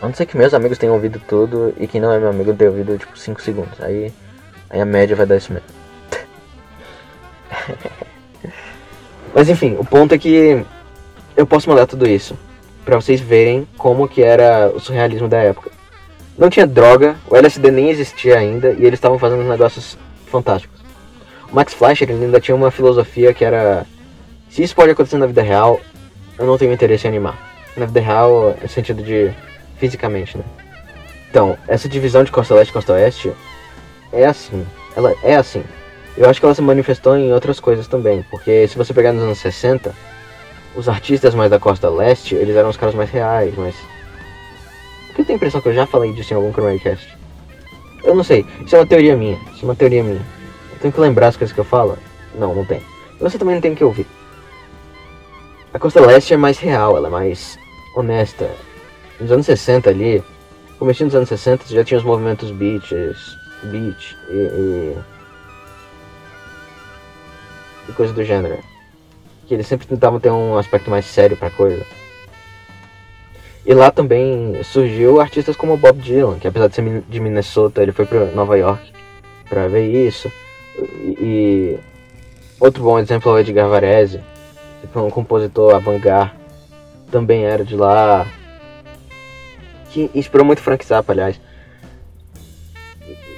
Speaker 1: A não ser que meus amigos tenham ouvido tudo e quem não é meu amigo tenha ouvido tipo 5 segundos. Aí, aí a média vai dar isso mesmo. Mas enfim, o ponto é que eu posso mandar tudo isso para vocês verem como que era o surrealismo da época. Não tinha droga, o LSD nem existia ainda e eles estavam fazendo negócios fantásticos. O Max Fleischer ainda tinha uma filosofia que era se isso pode acontecer na vida real, eu não tenho interesse em animar. Na vida real, no sentido de fisicamente, né? Então, essa divisão de costa leste e costa oeste é assim. Ela é assim. Eu acho que ela se manifestou em outras coisas também, porque se você pegar nos anos 60, os artistas mais da costa leste, eles eram os caras mais reais, mas... Eu tenho a impressão que eu já falei disso em algum Chromaticast. Eu não sei, isso é uma teoria minha, isso é uma teoria minha. Eu tenho que lembrar as coisas que eu falo? Não, não tem. Você também não tem que ouvir. A costa leste é mais real, ela é mais honesta. Nos anos 60 ali, começando nos anos 60, já tinha os movimentos beaches, beach e, e e coisas do gênero. Que eles sempre tentavam ter um aspecto mais sério pra coisa. E lá também surgiu artistas como Bob Dylan, que apesar de ser de Minnesota, ele foi para Nova York para ver isso. E, outro bom exemplo é o Edgar Varese, que foi um compositor avant-garde, também era de lá, que inspirou muito Frank Zappa, aliás.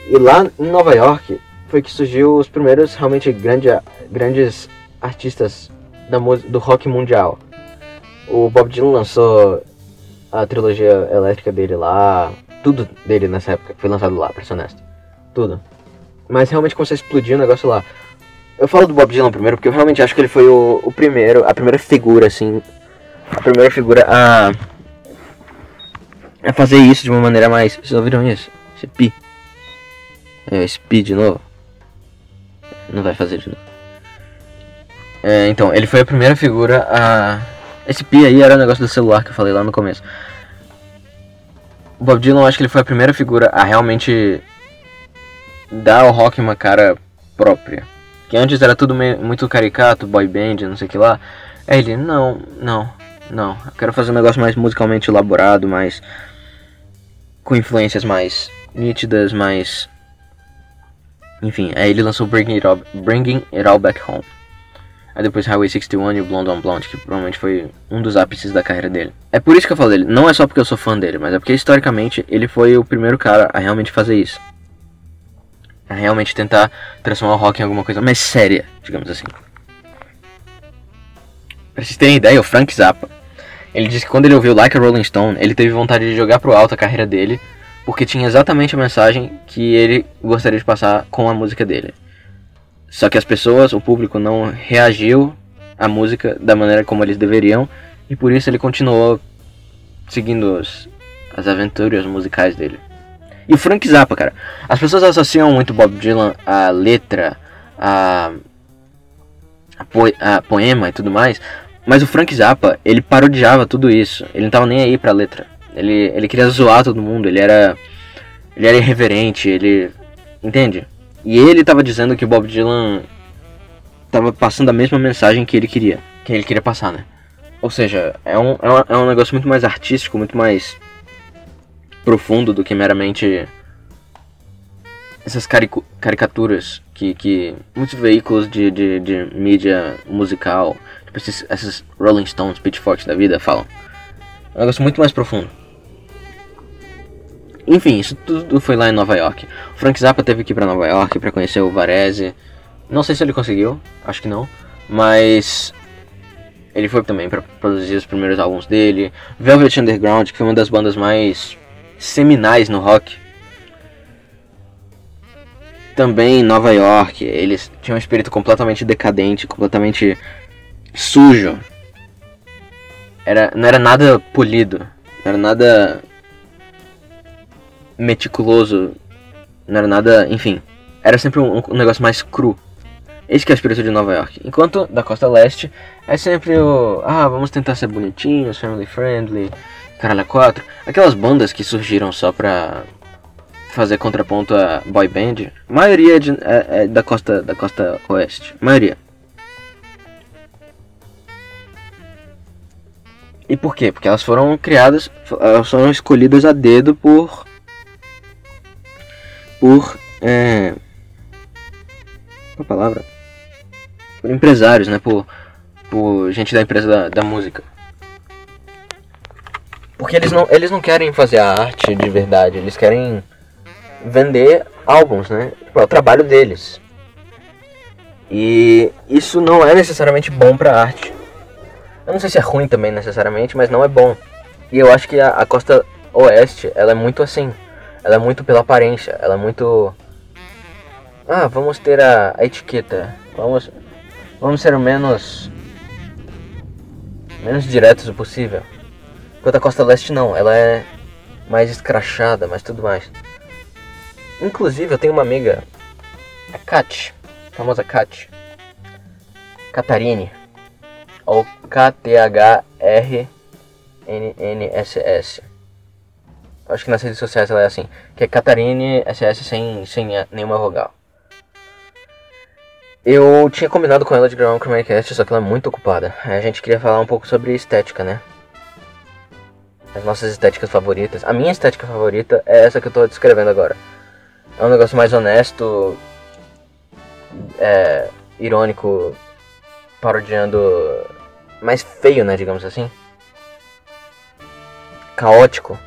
Speaker 1: E lá em Nova York foi que surgiu os primeiros realmente grande, grandes artistas da, do rock mundial. O Bob Dylan lançou a trilogia elétrica dele lá, tudo dele nessa época foi lançado lá, pra ser honesto. Tudo. Mas realmente começou a explodir o negócio lá. Eu falo do Bob Dylan primeiro porque eu realmente acho que ele foi o, o primeiro, a primeira figura, assim. A primeira figura a. a fazer isso de uma maneira mais. Vocês ouviram isso? Esse pi. É, esse pi de novo. Não vai fazer de novo. É, então, ele foi a primeira figura a. Esse pi aí era o negócio do celular que eu falei lá no começo. O Bob Dylan, acho que ele foi a primeira figura a realmente dar ao rock uma cara própria. Que antes era tudo meio, muito caricato, boy band, não sei o que lá. Aí ele, não, não, não. Eu quero fazer um negócio mais musicalmente elaborado, mais. com influências mais nítidas, mais enfim, aí ele lançou Bringing It All, Bringing It All Back Home. Aí depois Highway 61 e o Blonde on Blonde, que provavelmente foi um dos ápices da carreira dele. É por isso que eu falo dele, não é só porque eu sou fã dele, mas é porque historicamente ele foi o primeiro cara a realmente fazer isso. A realmente tentar transformar o rock em alguma coisa mais séria, digamos assim. Pra vocês terem ideia, o Frank Zappa, ele disse que quando ele ouviu Like a Rolling Stone, ele teve vontade de jogar pro alto a carreira dele porque tinha exatamente a mensagem que ele gostaria de passar com a música dele. Só que as pessoas, o público não reagiu à música da maneira como eles deveriam e por isso ele continuou seguindo os, as aventuras musicais dele. E o Frank Zappa, cara, as pessoas associam muito Bob Dylan à letra, a, po, a poema e tudo mais, mas o Frank Zappa, ele parodiava tudo isso, ele não tava nem aí pra letra. Ele, ele queria zoar todo mundo, ele era. Ele era irreverente, ele. Entende? E ele tava dizendo que o Bob Dylan tava passando a mesma mensagem que ele queria. Que ele queria passar, né? Ou seja, é um, é um, é um negócio muito mais artístico, muito mais profundo do que meramente essas carico, caricaturas que, que muitos veículos de, de, de mídia musical, tipo esses, esses Rolling Stones, Pitchforks da vida falam. É um negócio muito mais profundo. Enfim, isso tudo foi lá em Nova York. O Frank Zappa teve que ir pra Nova York para conhecer o Varese. Não sei se ele conseguiu, acho que não. Mas ele foi também para produzir os primeiros álbuns dele. Velvet Underground, que foi uma das bandas mais seminais no rock. Também em Nova York, eles tinham um espírito completamente decadente, completamente sujo. Era, não era nada polido, não era nada meticuloso, não era nada, enfim, era sempre um, um negócio mais cru. Esse que é o espírito de Nova York. Enquanto da costa leste é sempre o. Ah, vamos tentar ser bonitinhos, family friendly, caralho 4. Aquelas bandas que surgiram só pra fazer contraponto a boy band. A maioria é, de, é, é da, costa, da costa oeste. A maioria. E por quê? Porque elas foram criadas, elas foram escolhidas a dedo por. Por. É, a palavra? Por empresários, né? Por, por gente da empresa da, da música. Porque eles não, eles não querem fazer a arte de verdade, eles querem vender álbuns, né? Tipo, é o trabalho deles. E isso não é necessariamente bom pra arte. Eu não sei se é ruim também necessariamente, mas não é bom. E eu acho que a, a costa oeste, ela é muito assim. Ela é muito pela aparência, ela é muito ah, vamos ter a, a etiqueta. Vamos, vamos ser o menos menos diretos o possível. Enquanto a Costa Leste não, ela é mais escrachada, mas tudo mais. Inclusive, eu tenho uma amiga, a Kat, a famosa Kat, Catarine, ou K-T-H-R-N-N-S-S. Acho que nas redes sociais ela é assim, que é Catarine SS sem, sem nenhuma vogal. Eu tinha combinado com ela de gravar um Chromaticast, só que ela é muito ocupada. A gente queria falar um pouco sobre estética, né? As nossas estéticas favoritas. A minha estética favorita é essa que eu tô descrevendo agora. É um negócio mais honesto, é, irônico, parodiando. mais feio, né? Digamos assim. Caótico.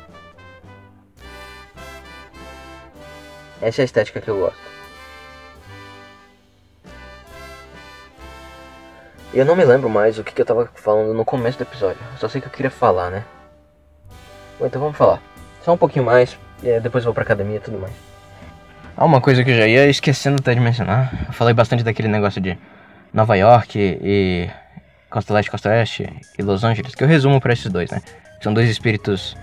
Speaker 1: Essa é a estética que eu gosto. Eu não me lembro mais o que, que eu tava falando no começo do episódio. Só sei que eu queria falar, né? Bom, então vamos falar. Só um pouquinho mais, depois eu vou pra academia e tudo mais. Ah, uma coisa que eu já ia esquecendo até de mencionar. Eu falei bastante daquele negócio de Nova York e Costa Leste, Costa Oeste e Los Angeles, que eu resumo para esses dois, né? São dois espíritos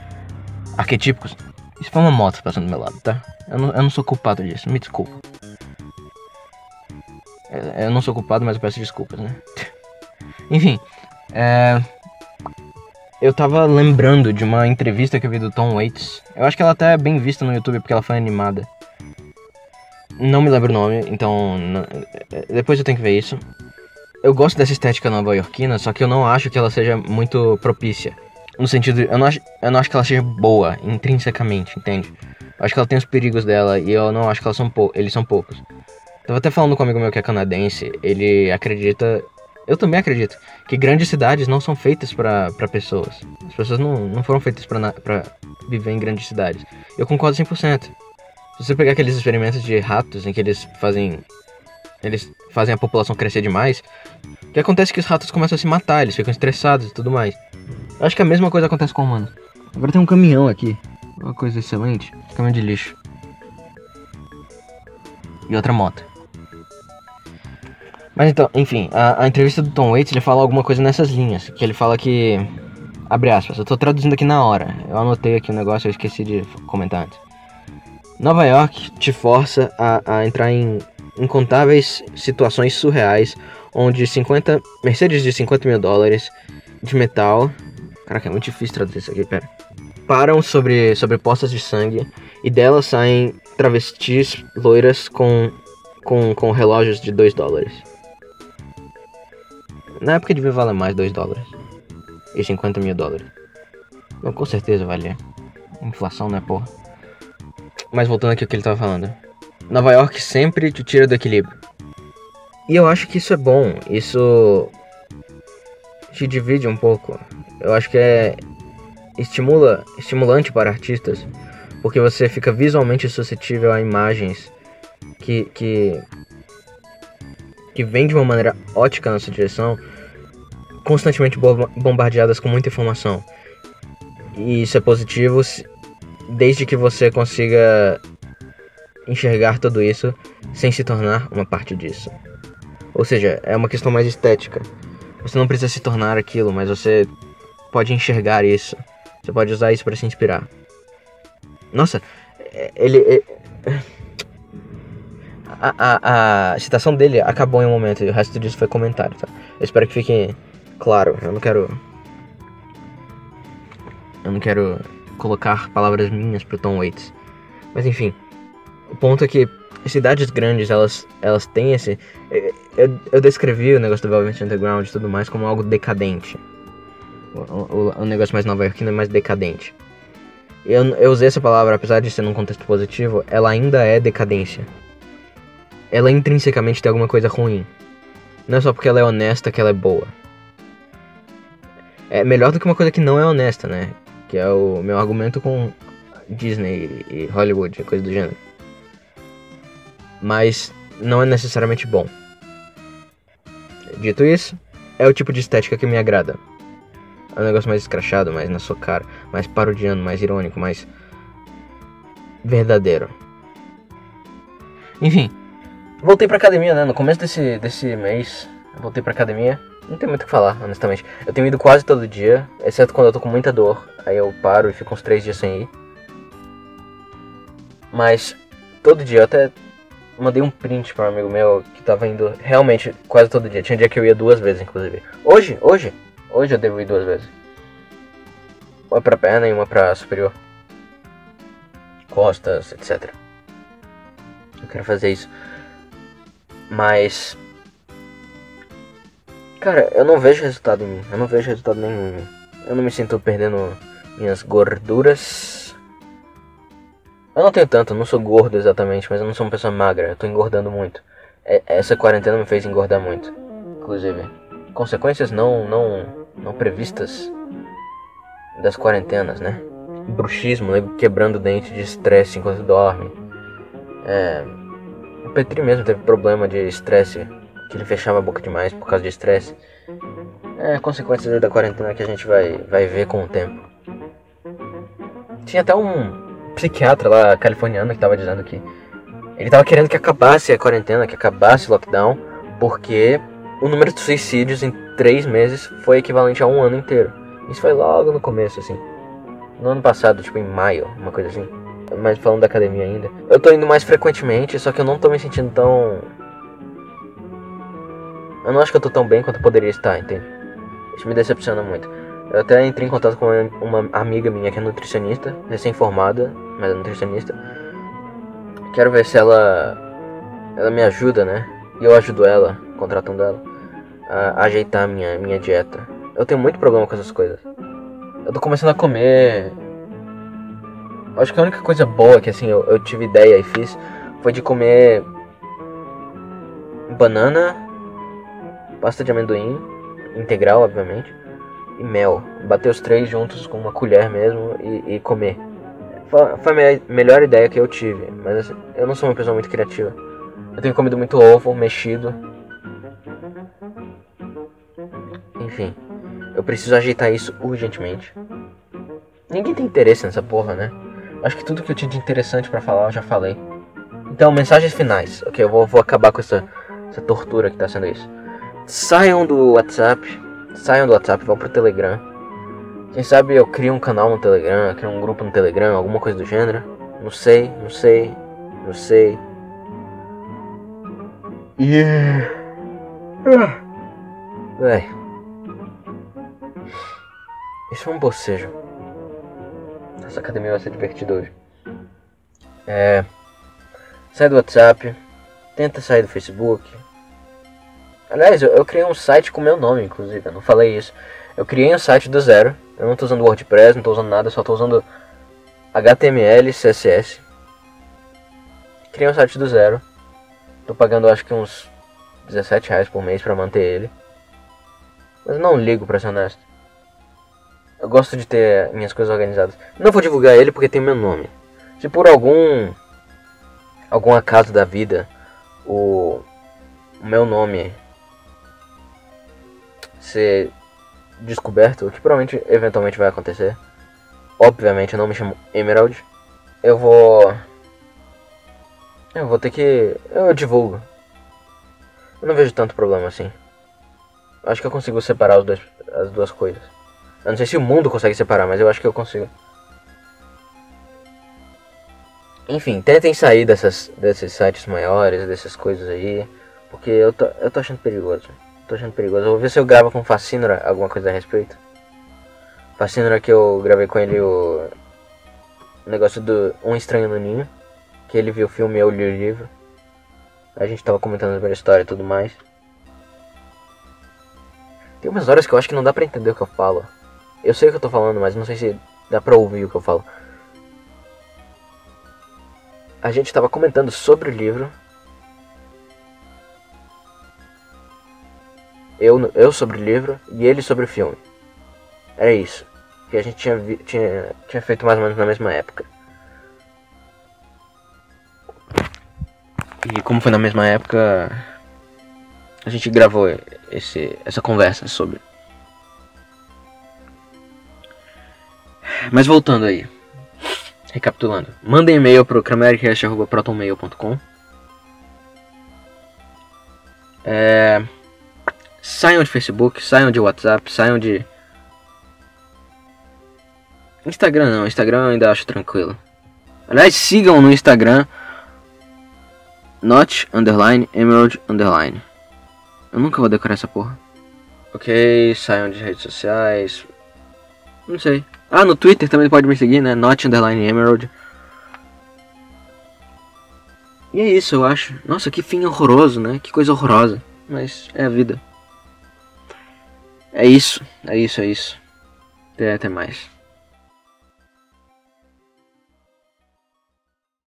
Speaker 1: arquetípicos. Isso foi uma moto passando do meu lado, tá? Eu não, eu não sou culpado disso, me desculpa. Eu não sou culpado, mas eu peço desculpas, né? Enfim, é... eu tava lembrando de uma entrevista que eu vi do Tom Waits. Eu acho que ela até é bem vista no YouTube porque ela foi animada. Não me lembro o nome, então depois eu tenho que ver isso. Eu gosto dessa estética nova-iorquina, só que eu não acho que ela seja muito propícia. No sentido, eu não acho, eu não acho que ela seja boa intrinsecamente, entende? Eu acho que ela tem os perigos dela e eu não acho que são eles são poucos. Tava até falando com um amigo meu que é canadense, ele acredita eu também acredito que grandes cidades não são feitas para pessoas. As pessoas não, não foram feitas para viver em grandes cidades. Eu concordo 100%. Se você pegar aqueles experimentos de ratos em que eles fazem eles fazem a população crescer demais, o que acontece é que os ratos começam a se matar, eles ficam estressados e tudo mais. Eu acho que a mesma coisa acontece com humanos. Agora tem um caminhão aqui, uma coisa excelente, caminhão de lixo. E outra moto. Mas então, enfim, a, a, entrevista do Tom Waits, ele fala alguma coisa nessas linhas, que ele fala que abre aspas, eu tô traduzindo aqui na hora. Eu anotei aqui o um negócio, eu esqueci de comentar antes. Nova York te força a, a entrar em incontáveis situações surreais, onde 50 Mercedes de 50 mil dólares de metal, caraca, é muito difícil traduzir isso aqui, pera, param sobre, sobre poças de sangue e delas saem travestis loiras com, com, com relógios de 2 dólares. Na época devia valer mais 2 dólares. E 50 mil dólares. Não, com certeza valia. Inflação, né, porra? Mas voltando aqui ao que ele tava falando. Nova York sempre te tira do equilíbrio. E eu acho que isso é bom. Isso te divide um pouco. Eu acho que é estimula, estimulante para artistas, porque você fica visualmente suscetível a imagens que que que vêm de uma maneira ótica na sua direção, constantemente bombardeadas com muita informação. E isso é positivo desde que você consiga enxergar tudo isso sem se tornar uma parte disso. Ou seja, é uma questão mais estética. Você não precisa se tornar aquilo, mas você pode enxergar isso. Você pode usar isso para se inspirar. Nossa, ele, ele a, a, a citação dele acabou em um momento e o resto disso foi comentário, tá? Eu espero que fique claro. Eu não quero. Eu não quero colocar palavras minhas pro Tom Waits. Mas enfim. O ponto é que cidades grandes, elas, elas têm esse. Eu, eu descrevi o negócio do Velvet Underground e tudo mais como algo decadente. O, o, o negócio mais nova-iorquino é mais decadente. Eu, eu usei essa palavra, apesar de ser num contexto positivo, ela ainda é decadência ela intrinsecamente tem alguma coisa ruim. Não é só porque ela é honesta que ela é boa. É melhor do que uma coisa que não é honesta, né? Que é o meu argumento com Disney e Hollywood, coisa do gênero. Mas não é necessariamente bom. Dito isso, é o tipo de estética que me agrada. É um negócio mais escrachado, mais na sua cara, mais parodiando, mais irônico, mais verdadeiro. Enfim, Voltei pra academia, né? No começo desse, desse mês, voltei pra academia. Não tem muito o que falar, honestamente. Eu tenho ido quase todo dia, exceto quando eu tô com muita dor. Aí eu paro e fico uns três dias sem ir. Mas todo dia, até mandei um print para um amigo meu que tava indo realmente quase todo dia. Tinha dia que eu ia duas vezes, inclusive. Hoje, hoje, hoje eu devo ir duas vezes. Uma pra perna e uma pra superior. Costas, etc. Eu quero fazer isso. Mas. Cara, eu não vejo resultado em mim. Eu não vejo resultado nenhum. Eu não me sinto perdendo minhas gorduras. Eu não tenho tanto, eu não sou gordo exatamente, mas eu não sou uma pessoa magra. Eu tô engordando muito. É, essa quarentena me fez engordar muito. Inclusive. Consequências não, não, não previstas das quarentenas, né? Bruxismo, quebrando o dente de estresse enquanto dorme. É, o Petri mesmo teve problema de estresse, que ele fechava a boca demais por causa de estresse. É consequências da quarentena que a gente vai, vai ver com o tempo. Tinha até um psiquiatra lá californiano que tava dizendo que ele tava querendo que acabasse a quarentena, que acabasse o lockdown, porque o número de suicídios em três meses foi equivalente a um ano inteiro. Isso foi logo no começo, assim. No ano passado, tipo em maio, uma coisa assim mas falando da academia ainda. Eu tô indo mais frequentemente, só que eu não tô me sentindo tão. Eu não acho que eu tô tão bem quanto eu poderia estar, entende? Isso me decepciona muito. Eu até entrei em contato com uma amiga minha que é nutricionista, recém-formada, mas é nutricionista. Quero ver se ela. Ela me ajuda, né? E eu ajudo ela, contratando ela, a ajeitar minha, minha dieta. Eu tenho muito problema com essas coisas. Eu tô começando a comer Acho que a única coisa boa que assim eu, eu tive ideia e fiz foi de comer banana, pasta de amendoim, integral, obviamente, e mel. Bater os três juntos com uma colher mesmo e, e comer. Foi, foi, a melhor ideia que eu tive, mas assim, eu não sou uma pessoa muito criativa. Eu tenho comido muito ovo mexido. Enfim, eu preciso ajeitar isso urgentemente. Ninguém tem interesse nessa porra, né? Acho que tudo que eu tinha de interessante para falar eu já falei. Então, mensagens finais. Ok, eu vou, vou acabar com essa, essa tortura que tá sendo isso. Saiam do WhatsApp. Saiam do WhatsApp, vão pro Telegram. Quem sabe eu crio um canal no Telegram, crio um grupo no Telegram, alguma coisa do gênero. Não sei, não sei, não sei. Yeah. Véi. Isso é um bocejo. Essa academia vai ser divertida hoje. É, sai do WhatsApp, tenta sair do Facebook. Aliás, eu, eu, criei um site com meu nome, inclusive, eu não falei isso. Eu criei um site do zero. Eu não estou usando WordPress, não estou usando nada, só estou usando HTML, CSS. Criei um site do zero. Tô pagando acho que uns 17 reais por mês para manter ele. Mas não ligo pra ser honesto. Eu gosto de ter minhas coisas organizadas. Não vou divulgar ele porque tem meu nome. Se por algum algum acaso da vida o, o meu nome ser descoberto, o que provavelmente eventualmente vai acontecer. Obviamente eu não me chamo Emerald. Eu vou eu vou ter que eu divulgo. Eu não vejo tanto problema assim. Acho que eu consigo separar dois, as duas coisas. Eu não sei se o mundo consegue separar, mas eu acho que eu consigo. Enfim, tentem sair dessas, desses sites maiores, dessas coisas aí. Porque eu tô, eu tô achando perigoso. Tô achando perigoso. Eu vou ver se eu gravo com o Fascinora alguma coisa a respeito. Fascinora que eu gravei com ele o negócio do Um Estranho no Ninho. Que ele viu o filme e eu li o livro. A gente tava comentando sobre a história e tudo mais. Tem umas horas que eu acho que não dá pra entender o que eu falo. Eu sei o que eu tô falando, mas não sei se dá pra ouvir o que eu falo. A gente tava comentando sobre o livro. Eu, eu sobre o livro e ele sobre o filme. Era isso. Que a gente tinha, tinha, tinha feito mais ou menos na mesma época. E como foi na mesma época, a gente gravou esse, essa conversa sobre. Mas voltando aí. Recapitulando. Mandem e-mail pro cramericast.protonmail.com é... Saiam de Facebook, saiam de WhatsApp, saiam de... Instagram não, Instagram eu ainda acho tranquilo. Aliás, sigam no Instagram Notch underline Emerald underline. Eu nunca vou decorar essa porra. Ok, saiam de redes sociais. Não sei. Ah, no Twitter também pode me seguir, né? Not Underline Emerald. E é isso, eu acho. Nossa, que fim horroroso, né? Que coisa horrorosa. Mas é a vida. É isso, é isso, é isso. Até, até mais.